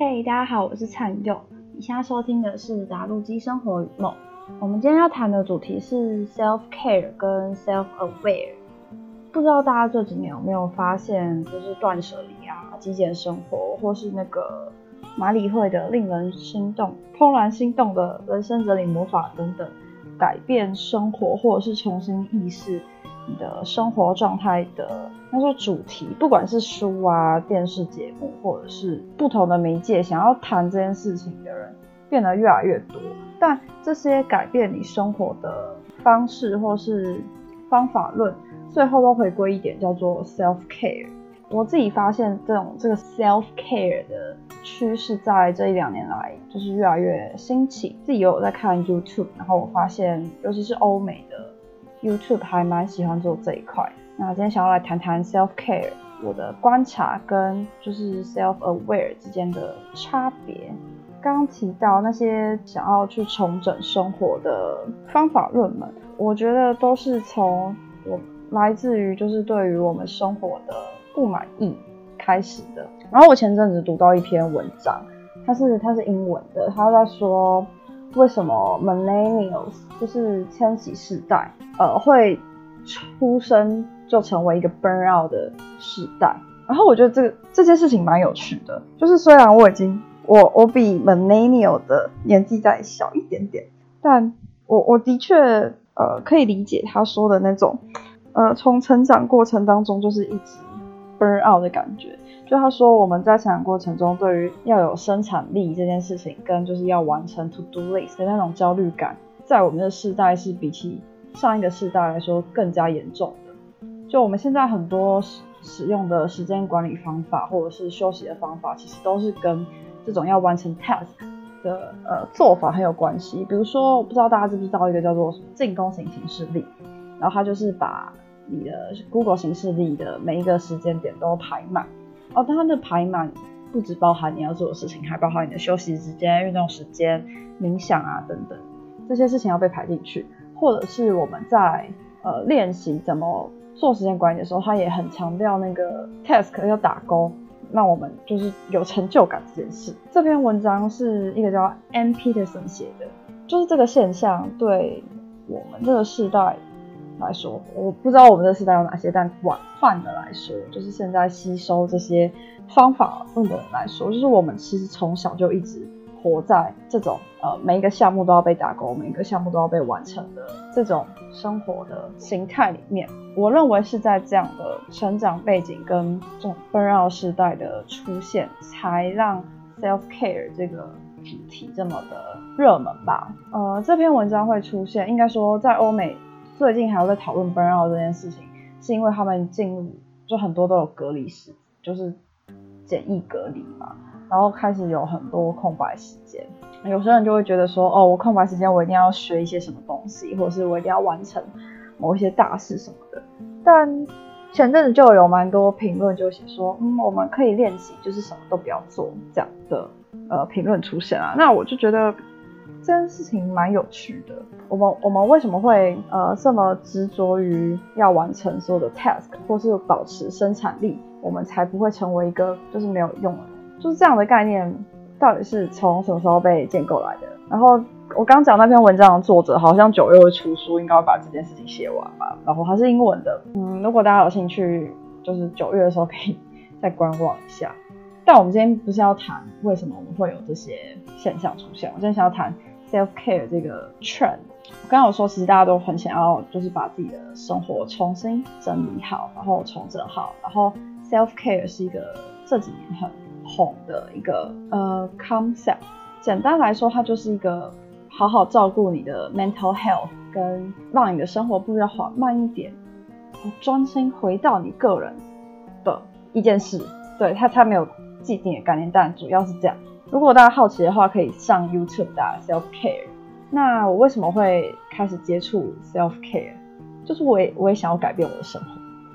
嘿，大家好，我是灿佑。你现在收听的是《达陆基生活与梦》。我们今天要谈的主题是 self care 跟 self aware。不知道大家这几年有没有发现，就是断舍离啊、极简生活，或是那个马里会的令人心动、怦然心动的人生整理魔法等等，改变生活或者是重新意识你的生活状态的那些主题，不管是书啊、电视节目，或者是不同的媒介，想要谈这件事情的人变得越来越多。但这些改变你生活的方式或是方法论，最后都回归一点，叫做 self care。我自己发现这种这个 self care 的趋势，在这一两年来就是越来越兴起。自己有在看 YouTube，然后我发现，尤其是欧美的 YouTube 还蛮喜欢做这一块。那今天想要来谈谈 self care，我的观察跟就是 self aware 之间的差别。刚刚提到那些想要去重整生活的方法论们，我觉得都是从我来自于就是对于我们生活的不满意开始的。然后我前阵子读到一篇文章，它是它是英文的，它在说为什么 millennials 就是千禧世代，呃，会出生就成为一个 burn out 的世代。然后我觉得这个这件事情蛮有趣的，就是虽然我已经我我比 millennial 的年纪再小一点点，但我我的确呃可以理解他说的那种，呃从成长过程当中就是一直 burn out 的感觉。就他说我们在成长过程中对于要有生产力这件事情，跟就是要完成 to do list 的那种焦虑感，在我们的世代是比起上一个世代来说更加严重的。就我们现在很多使使用的时间管理方法或者是休息的方法，其实都是跟这种要完成 task 的呃做法很有关系。比如说，我不知道大家知不知道一个叫做进攻型形式力，然后它就是把你的 Google 形式力的每一个时间点都排满。哦，但它的排满不只包含你要做的事情，还包含你的休息时间、运动时间、冥想啊等等这些事情要被排进去。或者是我们在呃练习怎么做时间管理的时候，它也很强调那个 task 要打勾。让我们就是有成就感这件事。这篇文章是一个叫 M. Peterson 写的，就是这个现象对我们这个世代来说，我不知道我们这时代有哪些，但广泛的来说，就是现在吸收这些方法论的人来说，就是我们其实从小就一直活在这种呃每一个项目都要被打勾，每一个项目都要被完成的这种生活的形态里面。我认为是在这样的成长背景跟这种 burnout 时代的出现，才让 self care 这个主题这么的热门吧。呃，这篇文章会出现，应该说在欧美最近还有在讨论 burnout 这件事情，是因为他们进入就很多都有隔离时，就是简易隔离嘛，然后开始有很多空白时间。有些人就会觉得说，哦，我空白时间我一定要学一些什么东西，或者是我一定要完成。某一些大事什么的，但前阵子就有蛮多评论就写说，嗯，我们可以练习，就是什么都不要做这样的呃评论出现啊。那我就觉得这件事情蛮有趣的。我们我们为什么会呃这么执着于要完成所有的 task，或是保持生产力，我们才不会成为一个就是没有用的人？就是这样的概念，到底是从什么时候被建构来的？然后。我刚讲那篇文章的作者好像九月会出书，应该会把这件事情写完吧。然后它是英文的，嗯，如果大家有兴趣，就是九月的时候可以再观望一下。但我们今天不是要谈为什么我们会有这些现象出现，我今天想要谈 self care 这个 trend。我刚刚有说，其实大家都很想要，就是把自己的生活重新整理好，然后重整好。然后 self care 是一个这几年很红的一个呃 concept。简单来说，它就是一个。好好照顾你的 mental health，跟让你的生活步调缓慢一点，专心回到你个人的一件事。对他，他没有既定的概念，但主要是这样。如果大家好奇的话，可以上 YouTube 打 self care。那我为什么会开始接触 self care？就是我也我也想要改变我的生活。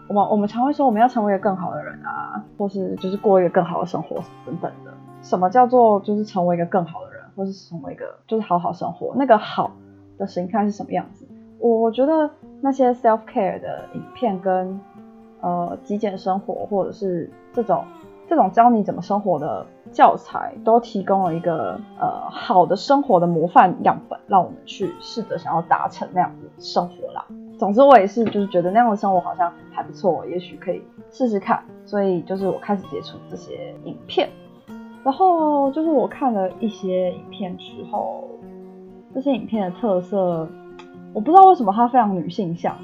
我们我们常会说我们要成为一个更好的人啊，或是就是过一个更好的生活等等的。什么叫做就是成为一个更好的人？或是成为一个就是好好生活，那个好的形态是什么样子？我我觉得那些 self care 的影片跟呃极简生活，或者是这种这种教你怎么生活的教材，都提供了一个呃好的生活的模范样本，让我们去试着想要达成那样的生活啦。总之，我也是就是觉得那样的生活好像还不错，也许可以试试看。所以就是我开始接触这些影片，然后就是我看了一些影片之后，这些影片的特色，我不知道为什么它非常女性向，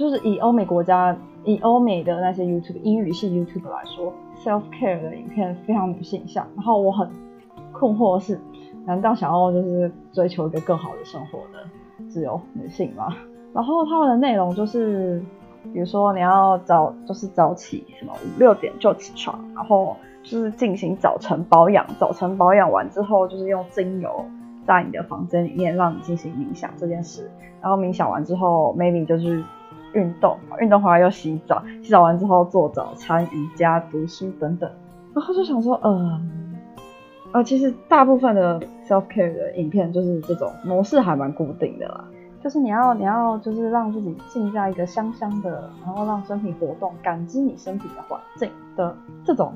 就是以欧美国家。以欧美的那些 YouTube 英语系 YouTube 来说，self care 的影片非常女性向。然后我很困惑的是，难道想要就是追求一个更好的生活的只有女性吗？然后他们的内容就是，比如说你要早就是早起，什么五六点就起床，然后就是进行早晨保养。早晨保养完之后，就是用精油在你的房间里面让你进行冥想这件事。然后冥想完之后，maybe 就是。运动，运动回来又洗澡，洗澡完之后做早餐、瑜伽、读书等等，然后就想说，嗯，呃，其实大部分的 self care 的影片就是这种模式还蛮固定的啦，就是你要你要就是让自己浸在一个香香的，然后让身体活动，感知你身体的环境的这种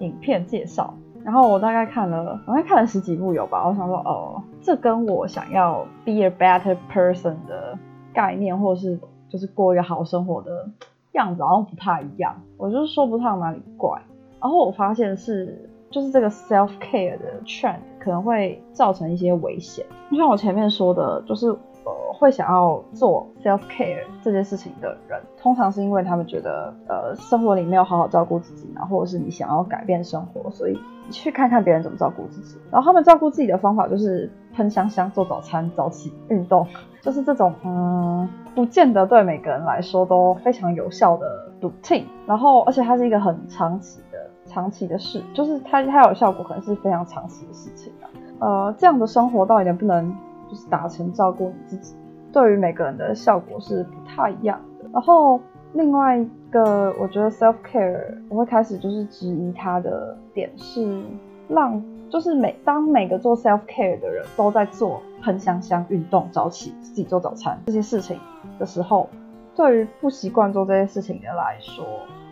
影片介绍，然后我大概看了，我大概看了十几部有吧，我想说，哦，这跟我想要 be a better person 的概念，或是就是过一个好生活的样子，好像不太一样。我就是说不上哪里怪。然后我发现是，就是这个 self care 的 trend 可能会造成一些危险。就像我前面说的，就是呃，会想要做 self care 这件事情的人，通常是因为他们觉得呃，生活里没有好好照顾自己然后，或者是你想要改变生活，所以去看看别人怎么照顾自己。然后他们照顾自己的方法就是喷香香、做早餐、早起、运动。就是这种，嗯，不见得对每个人来说都非常有效的 routine，然后而且它是一个很长期的、长期的事，就是它它有效果，可能是非常长期的事情啊。呃，这样的生活到底能不能就是达成照顾你自己，对于每个人的效果是不太一样的。然后另外一个，我觉得 self care 我会开始就是质疑它的点是让。就是每当每个做 self care 的人都在做喷香香、运动、早起、自己做早餐这些事情的时候，对于不习惯做这些事情的来说，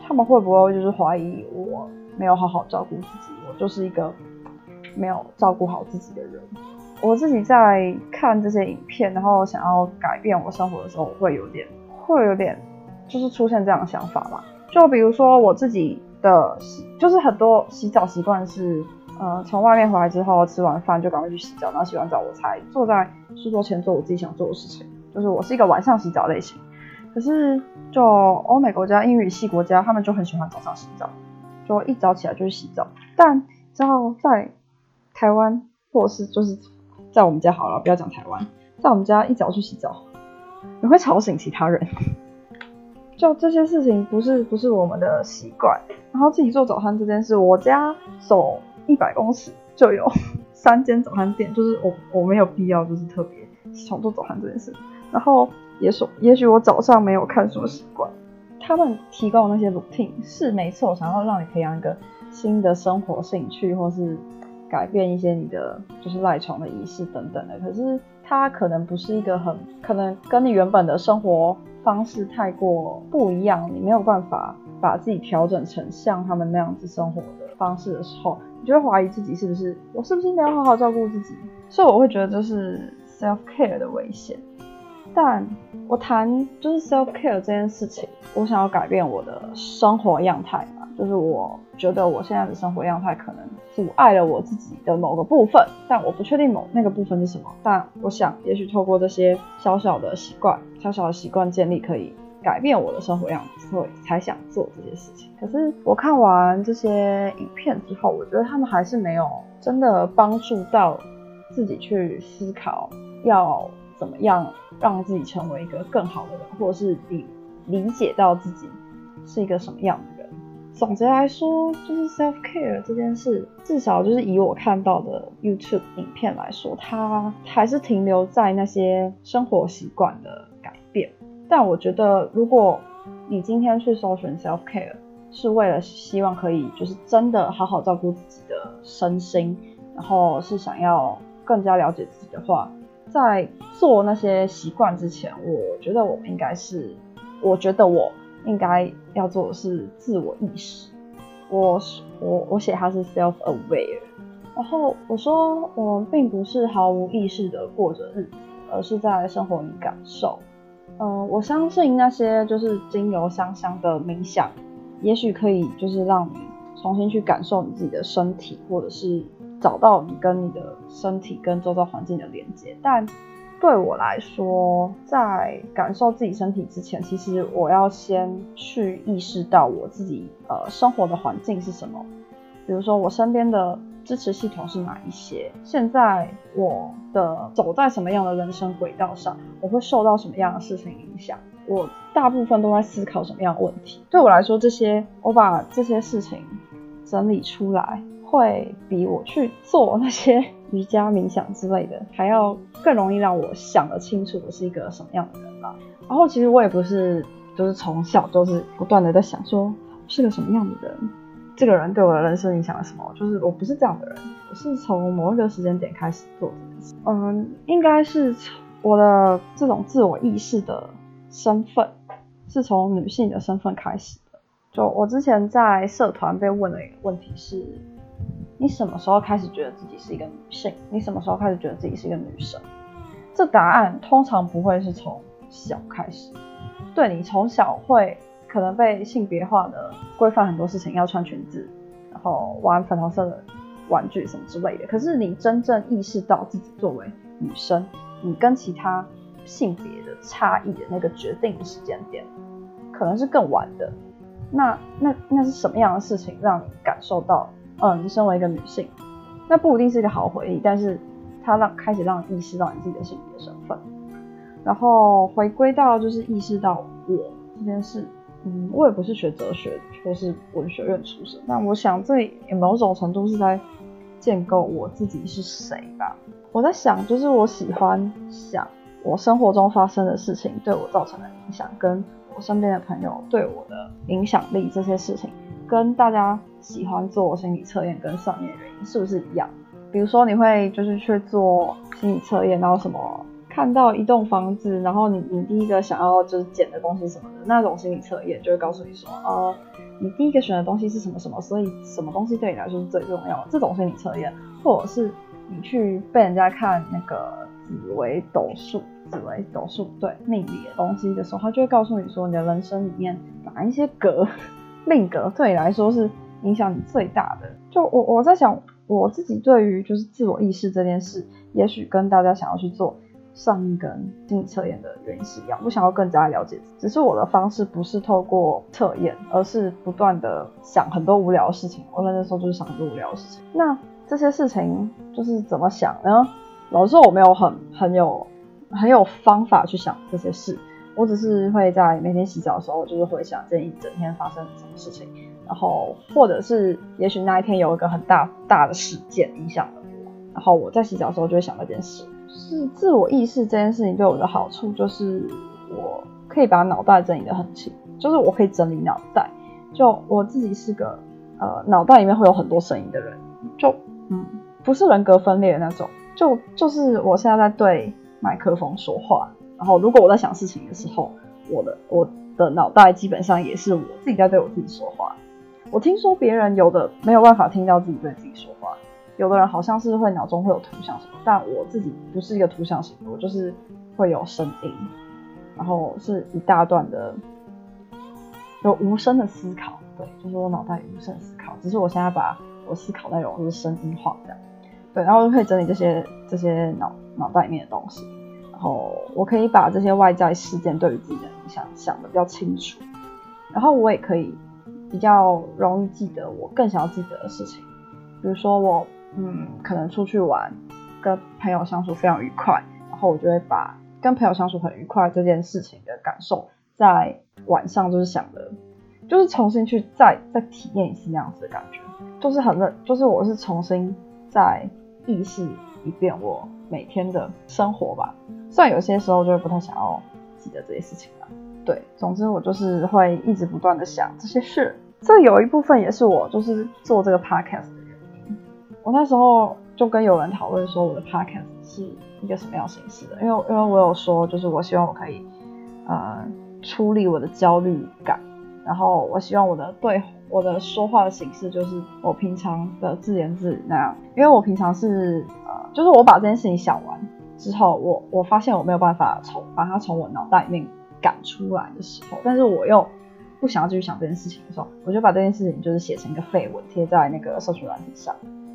他们会不会就是怀疑我没有好好照顾自己，我就是一个没有照顾好自己的人？我自己在看这些影片，然后想要改变我生活的时候，我会有点会有点就是出现这样的想法吧。就比如说我自己的，就是很多洗澡习惯是。呃，从外面回来之后，吃完饭就赶快去洗澡，然后洗完澡我才坐在书桌前做我自己想做的事情。就是我是一个晚上洗澡类型。可是就欧美国家、英语系国家，他们就很喜欢早上洗澡，就一早起来就去洗澡。但之后在台湾，或是就是在我们家好了，不要讲台湾，在我们家一早去洗澡，你会吵醒其他人。就这些事情不是不是我们的习惯。然后自己做早餐这件事，我家走。一百公尺就有三间早餐店，就是我我没有必要就是特别想做早餐这件事。然后也说，也许我早上没有看书习惯，他们提供的那些 routine 是没错，想要让你培养一个新的生活兴趣，或是改变一些你的就是赖床的仪式等等的。可是它可能不是一个很可能跟你原本的生活方式太过不一样，你没有办法把自己调整成像他们那样子生活的方式的时候。你就会怀疑自己是不是我是不是没有好好照顾自己，所以我会觉得这是 self care 的危险。但我谈就是 self care 这件事情，我想要改变我的生活样态，就是我觉得我现在的生活样态可能阻碍了我自己的某个部分，但我不确定某那个部分是什么。但我想，也许透过这些小小的习惯，小小的习惯建立可以。改变我的生活样子，所以才想做这些事情。可是我看完这些影片之后，我觉得他们还是没有真的帮助到自己去思考要怎么样让自己成为一个更好的人，或者是理理解到自己是一个什么样的。总结来说，就是 self care 这件事，至少就是以我看到的 YouTube 影片来说，它还是停留在那些生活习惯的改变。但我觉得，如果你今天去搜寻 self care，是为了希望可以就是真的好好照顾自己的身心，然后是想要更加了解自己的话，在做那些习惯之前，我觉得我们应该是，我觉得我应该要做的是自我意识，我我我写它是 self aware，然后我说我们并不是毫无意识的过着日子，而是在生活里感受。嗯，我相信那些就是精油香香的冥想，也许可以就是让你重新去感受你自己的身体，或者是找到你跟你的身体跟周遭环境的连接，但。对我来说，在感受自己身体之前，其实我要先去意识到我自己呃生活的环境是什么。比如说，我身边的支持系统是哪一些？现在我的走在什么样的人生轨道上？我会受到什么样的事情影响？我大部分都在思考什么样的问题？对我来说，这些我把这些事情整理出来。会比我去做那些瑜伽冥想之类的还要更容易让我想得清楚我是一个什么样的人吧。然后其实我也不是，就是从小就是不断的在想说我是个什么样的人，这个人对我的人生影响了什么，就是我不是这样的人。我是从某一个时间点开始做这件事。嗯，应该是我的这种自我意识的身份是从女性的身份开始的。就我之前在社团被问的一个问题是。你什么时候开始觉得自己是一个女性？你什么时候开始觉得自己是一个女生？这答案通常不会是从小开始。对你从小会可能被性别化的规范很多事情，要穿裙子，然后玩粉红色的玩具什么之类的。可是你真正意识到自己作为女生，你跟其他性别的差异的那个决定的时间点，可能是更晚的。那那那是什么样的事情让你感受到？嗯，你身为一个女性，那不一定是一个好回忆，但是它让开始让你意识到你自己的性别身份，然后回归到就是意识到我这件事。嗯，我也不是学哲学或是文学院出身，那我想这也某种程度是在建构我自己是谁吧。我在想，就是我喜欢想我生活中发生的事情对我造成的影响，跟我身边的朋友对我的影响力这些事情。跟大家喜欢做心理测验跟上面的原因是不是一样？比如说你会就是去做心理测验，然后什么看到一栋房子，然后你你第一个想要就是捡的东西什么的那种心理测验，就会告诉你说，呃，你第一个选的东西是什么什么，所以什么东西对你来说是最重要的。这种心理测验，或者是你去被人家看那个紫微斗数、紫微斗数对命理的东西的时候，他就会告诉你说，你的人生里面哪一些格。命格对你来说是影响你最大的。就我我在想，我自己对于就是自我意识这件事，也许跟大家想要去做上一根心理测验的原因是一样。我想要更加了解，只是我的方式不是透过测验，而是不断的想很多无聊的事情。我那时候就是想很多无聊的事情。那这些事情就是怎么想呢？老实说，我没有很很有很有方法去想这些事。我只是会在每天洗澡的时候，就是回想这一整天发生什么事情，然后或者是也许那一天有一个很大大的事件影响了我，然后我在洗澡的时候就会想那件事。是自我意识这件事情对我的好处，就是我可以把脑袋整理得很清，就是我可以整理脑袋。就我自己是个呃脑袋里面会有很多声音的人，就嗯不是人格分裂的那种，就就是我现在在对麦克风说话。然后，如果我在想事情的时候，我的我的脑袋基本上也是我自己在对我自己说话。我听说别人有的没有办法听到自己对自己说话，有的人好像是会脑中会有图像什么，但我自己不是一个图像型的，我就是会有声音，然后是一大段的有无声的思考。对，就是我脑袋无声思考，只是我现在把我思考内容就是声音化这样。对，然后就可以整理这些这些脑脑袋里面的东西。然后我可以把这些外在事件对于自己的影响想的比较清楚，然后我也可以比较容易记得我更想要记得的事情，比如说我嗯可能出去玩，跟朋友相处非常愉快，然后我就会把跟朋友相处很愉快这件事情的感受在晚上就是想的，就是重新去再再体验一次那样子的感觉，就是很认，就是我是重新再意识一遍我每天的生活吧。虽然有些时候就会不太想要记得这些事情了，对，总之我就是会一直不断的想这些事。这有一部分也是我就是做这个 podcast 的原因。我那时候就跟有人讨论说，我的 podcast 是一个什么样形式的？因为因为我有说，就是我希望我可以呃处理我的焦虑感，然后我希望我的对我的说话的形式就是我平常的自言自语那样，因为我平常是呃，就是我把这件事情想完之后，我我发现我没有办法从把它从我脑袋里面赶出来的时候，但是我又不想要继续想这件事情的时候，我就把这件事情就是写成一个废文贴在那个社群软体上，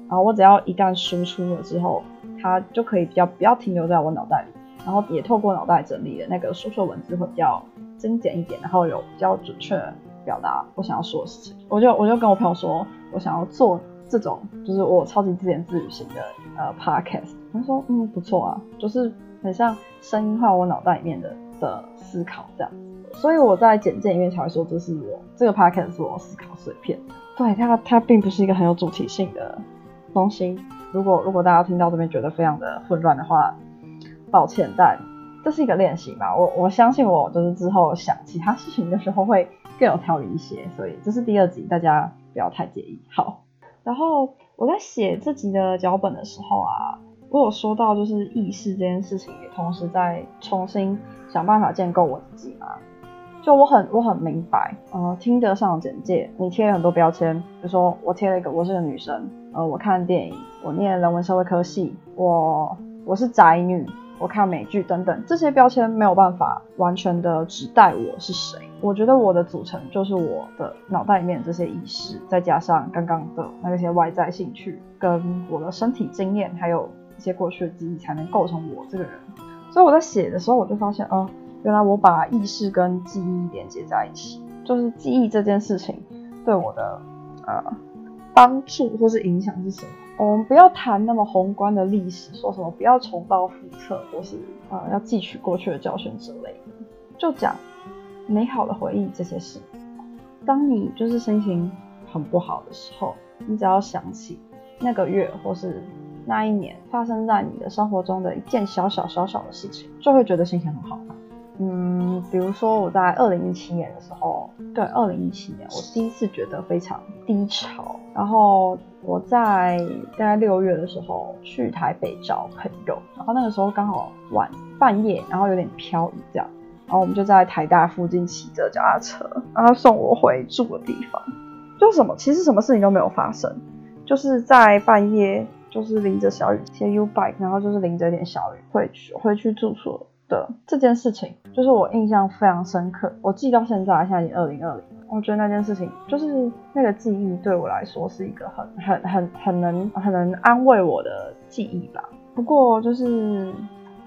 然后我只要一旦输出了之后，它就可以比较不要停留在我脑袋里，然后也透过脑袋整理的那个输出文字会比较精简一点，然后有比较准确。表达我想要说的事情，我就我就跟我朋友说，我想要做这种就是我超级自言自语型的呃 podcast。他说嗯不错啊，就是很像声音化我脑袋里面的的思考这样。所以我在简介里面才会说这是我这个 podcast 是我思考碎片。对它它并不是一个很有主题性的东西。如果如果大家听到这边觉得非常的混乱的话，抱歉，但这是一个练习嘛。我我相信我就是之后想其他事情的时候会。更有条理一些，所以这是第二集，大家不要太介意。好，然后我在写这集的脚本的时候啊，我有说到就是意识这件事情，也同时在重新想办法建构我自己嘛。就我很我很明白，呃，听得上简介，你贴了很多标签，比如说我贴了一个我是个女生，呃，我看电影，我念人文社会科系，我我是宅女。我看美剧等等，这些标签没有办法完全的指代我是谁。我觉得我的组成就是我的脑袋里面这些意识，再加上刚刚的那些外在兴趣，跟我的身体经验，还有些过去的记忆，才能构成我这个人。所以我在写的时候，我就发现，哦，原来我把意识跟记忆连接在一起，就是记忆这件事情对我的呃帮助或是影响是什么。我们不要谈那么宏观的历史，说什么不要重蹈覆辙，或是啊要汲取过去的教训之类的，就讲美好的回忆这些事。当你就是心情很不好的时候，你只要想起那个月或是那一年发生在你的生活中的一件小小小小的事情，就会觉得心情很好。嗯，比如说我在二零一七年的时候，对，二零一七年我第一次觉得非常低潮。然后我在大概六月的时候去台北找朋友，然后那个时候刚好晚半夜，然后有点飘雨这样，然后我们就在台大附近骑着脚踏车，然后送我回住的地方。就什么，其实什么事情都没有发生，就是在半夜，就是淋着小雨骑 U bike，然后就是淋着点小雨回去回去住所。的这件事情，就是我印象非常深刻，我记到现在，现在已经二零二零，我觉得那件事情就是那个记忆对我来说是一个很很很很能很能安慰我的记忆吧。不过就是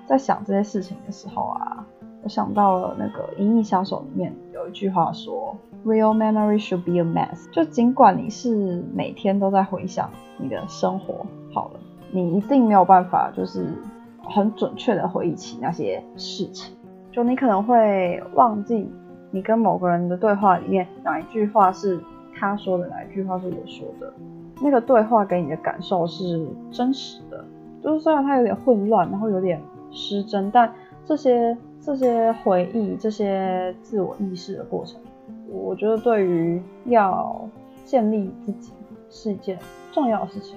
在想这些事情的时候啊，我想到了那个《银翼杀手》里面有一句话说：“Real memory should be a mess。”就尽管你是每天都在回想你的生活，好了，你一定没有办法就是。很准确的回忆起那些事情，就你可能会忘记你跟某个人的对话里面哪一句话是他说的，哪一句话是我说的，那个对话给你的感受是真实的。就是虽然它有点混乱，然后有点失真，但这些这些回忆、这些自我意识的过程，我觉得对于要建立自己是一件重要的事情。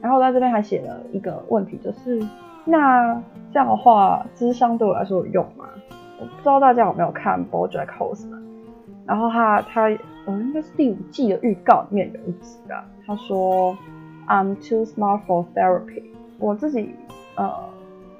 然后在这边还写了一个问题，就是。那这样的话，智商对我来说有用吗？我不知道大家有没有看《BoJack Horseman》，然后他他嗯，应该是第五季的预告里面有一集啊，他说 I'm too smart for therapy。我自己呃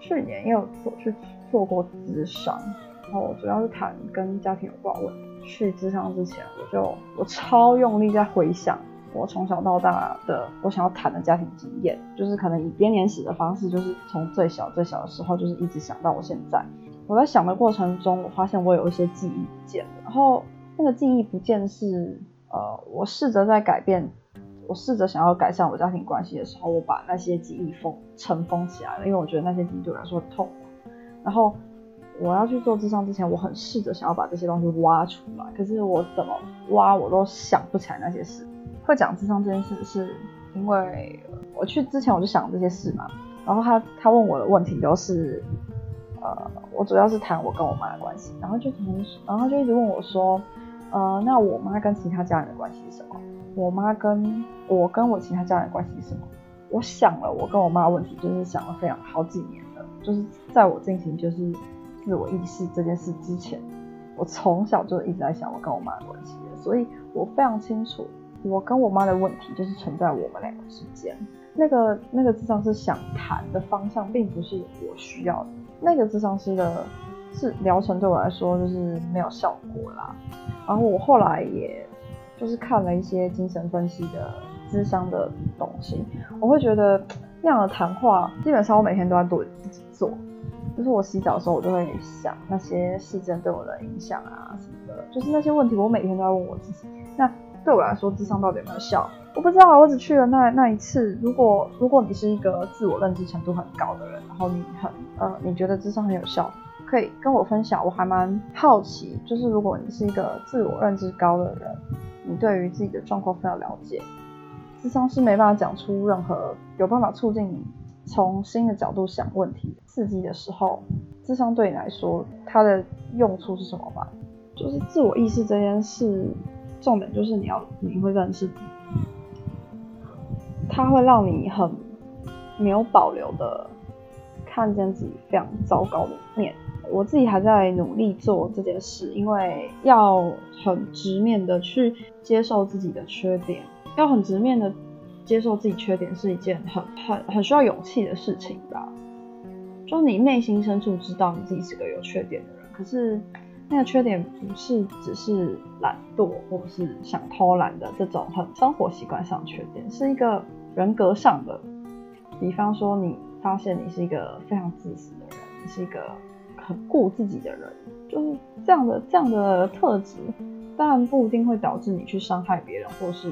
去年也有做去做过智商，然后主要是谈跟家庭有关问。去智商之前，我就我超用力在回想。我从小到大的我想要谈的家庭经验，就是可能以编年史的方式，就是从最小最小的时候，就是一直想到我现在。我在想的过程中，我发现我有一些记忆不见了。然后那个记忆不见是，呃，我试着在改变，我试着想要改善我家庭关系的时候，我把那些记忆封尘封起来了，因为我觉得那些记忆对我来说很痛。然后我要去做智商之前，我很试着想要把这些东西挖出来，可是我怎么挖我都想不起来那些事。会讲智商这件事，是因为我去之前我就想这些事嘛。然后他他问我的问题都是，呃，我主要是谈我跟我妈的关系，然后就从然后就一直问我说，呃，那我妈跟其他家人的关系是什么？我妈跟我跟我其他家人的关系是什么？我想了我跟我妈的问题，就是想了非常好几年，就是在我进行就是自我意识这件事之前，我从小就一直在想我跟我妈的关系，所以我非常清楚。我跟我妈的问题就是存在我们两个之间。那个那个智商是想谈的方向，并不是我需要的。那个智商师的是疗程对我来说就是没有效果啦。然后我后来也就是看了一些精神分析的智商的东西，我会觉得那样的谈话，基本上我每天都在对自己做。就是我洗澡的时候，我就会想那些事件对我的影响啊什么的，就是那些问题，我每天都在问我自己。那对我来说，智商到底有没有效？我不知道，我只去了那那一次。如果如果你是一个自我认知程度很高的人，然后你很呃，你觉得智商很有效，可以跟我分享。我还蛮好奇，就是如果你是一个自我认知高的人，你对于自己的状况非常了解，智商是没办法讲出任何有办法促进你从新的角度想问题刺激的时候，智商对你来说它的用处是什么吗？就是自我意识这件事。重点就是你要你会认识，它会让你很没有保留的看见自己非常糟糕的一面。我自己还在努力做这件事，因为要很直面的去接受自己的缺点，要很直面的接受自己缺点是一件很很很需要勇气的事情吧。就你内心深处知道你自己是个有缺点的人，可是。那个缺点不是只是懒惰或者是想偷懒的这种很生活习惯上缺点，是一个人格上的。比方说，你发现你是一个非常自私的人，你是一个很顾自己的人，就是这样的这样的特质，当然不一定会导致你去伤害别人或是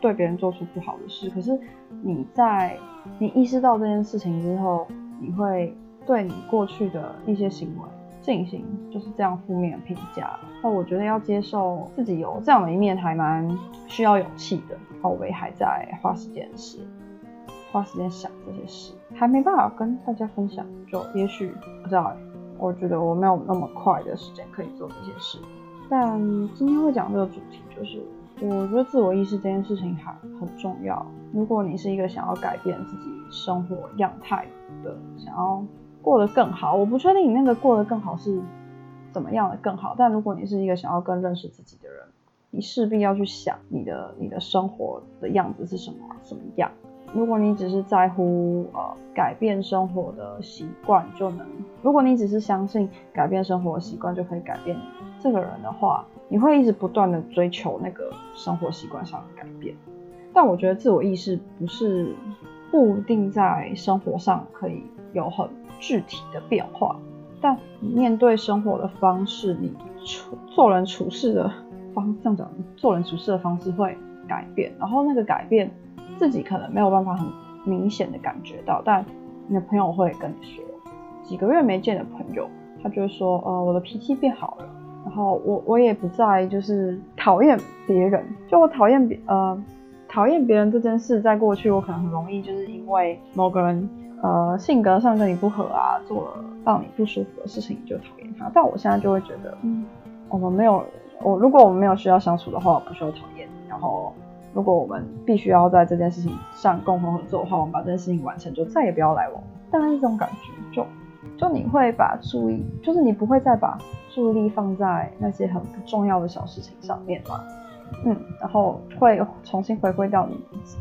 对别人做出不好的事。可是你在你意识到这件事情之后，你会对你过去的一些行为。进行就是这样负面的评价，那我觉得要接受自己有这样的一面还蛮需要勇气的。好，我也还在花时间写，花时间想这些事，还没办法跟大家分享。就也许不知道，我觉得我没有那么快的时间可以做这些事。但今天会讲这个主题，就是我觉得自我意识这件事情还很重要。如果你是一个想要改变自己生活样态的，想要。过得更好，我不确定你那个过得更好是怎么样的更好。但如果你是一个想要更认识自己的人，你势必要去想你的你的生活的样子是什么什么样。如果你只是在乎呃改变生活的习惯就能，如果你只是相信改变生活习惯就可以改变这个人的话，你会一直不断的追求那个生活习惯上的改变。但我觉得自我意识不是固定在生活上可以有很。具体的变化，但面对生活的方式，你处做人处事的方，这样讲，做人处事的方式会改变。然后那个改变，自己可能没有办法很明显的感觉到，但你的朋友会跟你说，几个月没见的朋友，他就会说，呃，我的脾气变好了，然后我我也不再就是讨厌别人，就我讨厌别呃讨厌别人这件事，在过去我可能很容易就是因为某个人。呃，性格上跟你不合啊，做了让你不舒服的事情，你就讨厌他。但我现在就会觉得，嗯，我们没有，我如果我们没有需要相处的话，我不需要讨厌。然后，如果我们必须要在这件事情上共同合作的话，我们把这件事情完成，就再也不要来往。大概是这种感觉，就就你会把注意，就是你不会再把注意力放在那些很不重要的小事情上面嘛，嗯，然后会重新回归到你自己。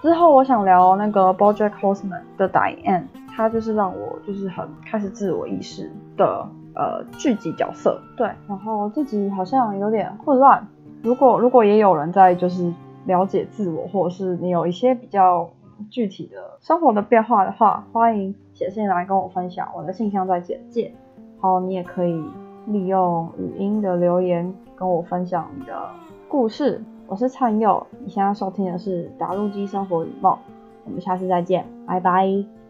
之后我想聊那个 BoJack Horseman 的 Diane，他就是让我就是很开始自我意识的呃聚集角色。对，然后自己好像有点混乱。如果如果也有人在就是了解自我，或者是你有一些比较具体的生活的变化的话，欢迎写信来跟我分享。我的信箱在简介。好，你也可以利用语音的留言跟我分享你的故事。我是灿佑，你现在收听的是《打路机生活与梦》，我们下次再见，拜拜。